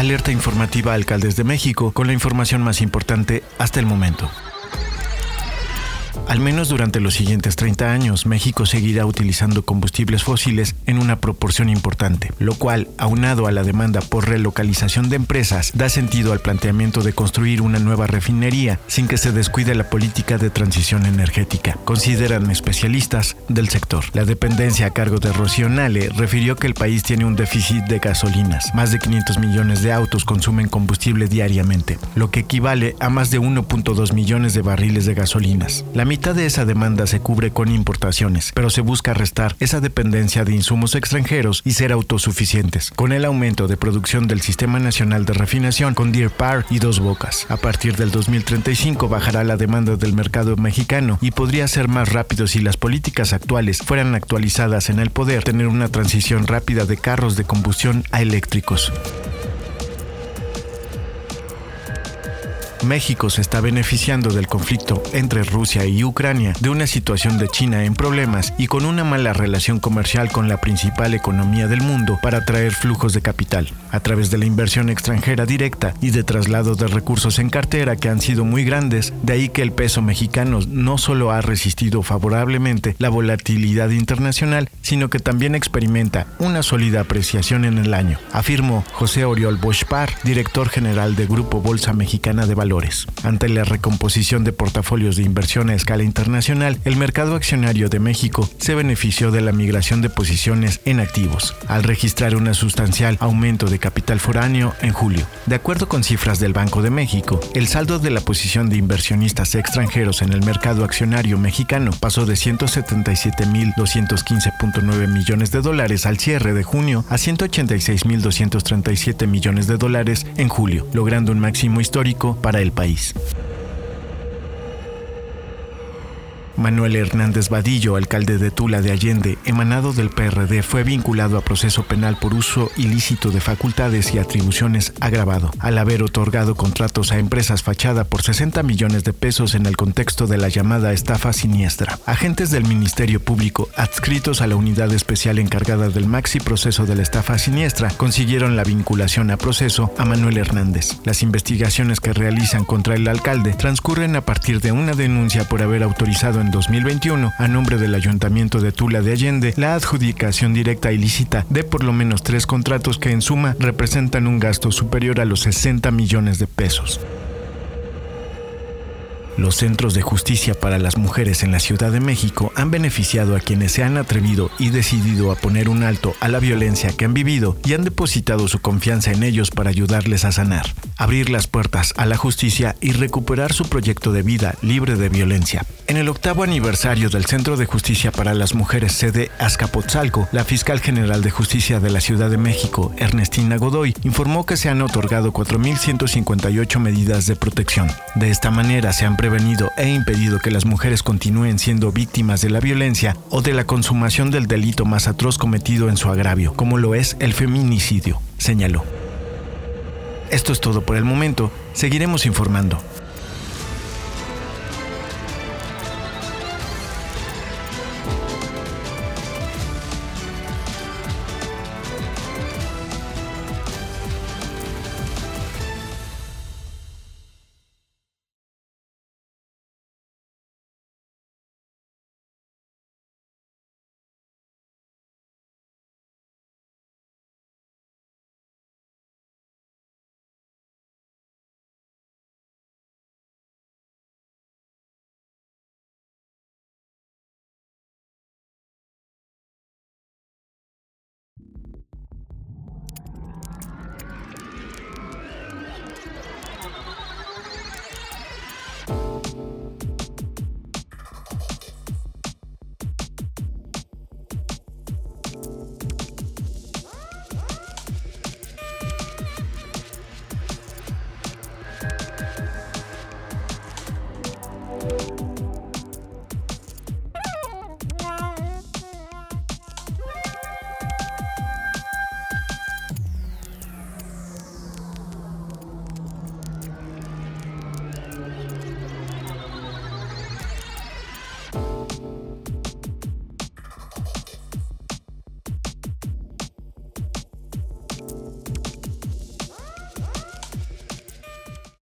Alerta informativa Alcaldes de México con la información más importante hasta el momento. Al menos durante los siguientes 30 años, México seguirá utilizando combustibles fósiles en una proporción importante, lo cual, aunado a la demanda por relocalización de empresas, da sentido al planteamiento de construir una nueva refinería sin que se descuide la política de transición energética, consideran especialistas del sector. La dependencia a cargo de Rocío Nale refirió que el país tiene un déficit de gasolinas. Más de 500 millones de autos consumen combustible diariamente, lo que equivale a más de 1.2 millones de barriles de gasolinas. La de esa demanda se cubre con importaciones, pero se busca restar esa dependencia de insumos extranjeros y ser autosuficientes, con el aumento de producción del Sistema Nacional de Refinación con Deer Park y Dos Bocas. A partir del 2035 bajará la demanda del mercado mexicano y podría ser más rápido si las políticas actuales fueran actualizadas en el poder, tener una transición rápida de carros de combustión a eléctricos. México se está beneficiando del conflicto entre Rusia y Ucrania, de una situación de China en problemas y con una mala relación comercial con la principal economía del mundo para atraer flujos de capital, a través de la inversión extranjera directa y de traslado de recursos en cartera que han sido muy grandes, de ahí que el peso mexicano no solo ha resistido favorablemente la volatilidad internacional, sino que también experimenta una sólida apreciación en el año, afirmó José Oriol Boschpar, director general de Grupo Bolsa Mexicana de Valores ante la recomposición de portafolios de inversión a escala internacional, el mercado accionario de México se benefició de la migración de posiciones en activos, al registrar un sustancial aumento de capital foráneo en julio. De acuerdo con cifras del Banco de México, el saldo de la posición de inversionistas extranjeros en el mercado accionario mexicano pasó de 177.215.9 millones de dólares al cierre de junio a 186.237 millones de dólares en julio, logrando un máximo histórico para el país. Manuel Hernández Vadillo, alcalde de Tula de Allende, emanado del PRD, fue vinculado a proceso penal por uso ilícito de facultades y atribuciones agravado, al haber otorgado contratos a empresas fachada por 60 millones de pesos en el contexto de la llamada estafa siniestra. Agentes del Ministerio Público, adscritos a la unidad especial encargada del maxi proceso de la estafa siniestra, consiguieron la vinculación a proceso a Manuel Hernández. Las investigaciones que realizan contra el alcalde transcurren a partir de una denuncia por haber autorizado en 2021 a nombre del Ayuntamiento de Tula de Allende la adjudicación directa ilícita de por lo menos tres contratos que en suma representan un gasto superior a los 60 millones de pesos. Los centros de justicia para las mujeres en la Ciudad de México han beneficiado a quienes se han atrevido y decidido a poner un alto a la violencia que han vivido y han depositado su confianza en ellos para ayudarles a sanar, abrir las puertas a la justicia y recuperar su proyecto de vida libre de violencia. En el octavo aniversario del Centro de Justicia para las Mujeres sede Azcapotzalco, la fiscal general de justicia de la Ciudad de México, Ernestina Godoy, informó que se han otorgado 4.158 medidas de protección. De esta manera se han prevenido e impedido que las mujeres continúen siendo víctimas de la violencia o de la consumación del delito más atroz cometido en su agravio, como lo es el feminicidio, señaló. Esto es todo por el momento, seguiremos informando.